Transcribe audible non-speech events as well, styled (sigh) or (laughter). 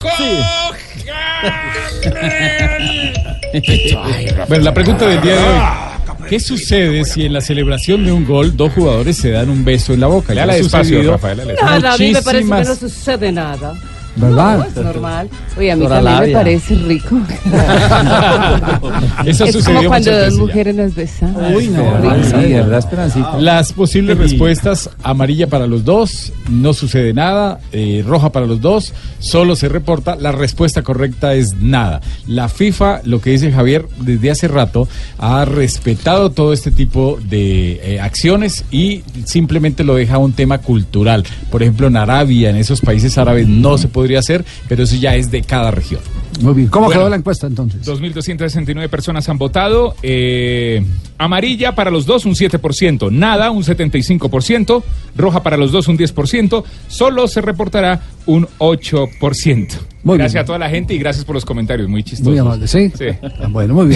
(laughs) Bueno, la pregunta del día de hoy. ¿Qué sucede si en la celebración de un gol dos jugadores se dan un beso en la boca? Ya ha despacio, léala Nada, a mí me parece que no sucede nada. ¿Verdad? No, es normal. Oye, a mí Doctora también me parece rico. (laughs) Eso es sucedió como cuando dos ya. mujeres nos besan. Uy, no, Rico. sí, ¿verdad, Esperancita? Las posibles respuestas, amarilla para los dos, no sucede nada, eh, roja para los dos, solo se reporta, la respuesta correcta es nada. La FIFA, lo que dice Javier, desde hace rato, ha respetado todo este tipo de eh, acciones y simplemente lo deja un tema cultural. Por ejemplo, en Arabia, en esos países árabes, no se podría hacer, pero eso ya es de cada región. Muy bien. ¿Cómo Bueno. quedó la encuesta entonces? 2.269 personas han votado. eh, amarilla para los dos, un 7%. Nada, un 75%. Roja para los dos, un 10%. Solo se reportará un 8%. Muy gracias bien. a toda la gente y gracias por los comentarios. Muy chistosos. Muy amable, ¿sí? Sí. Bueno, muy bien.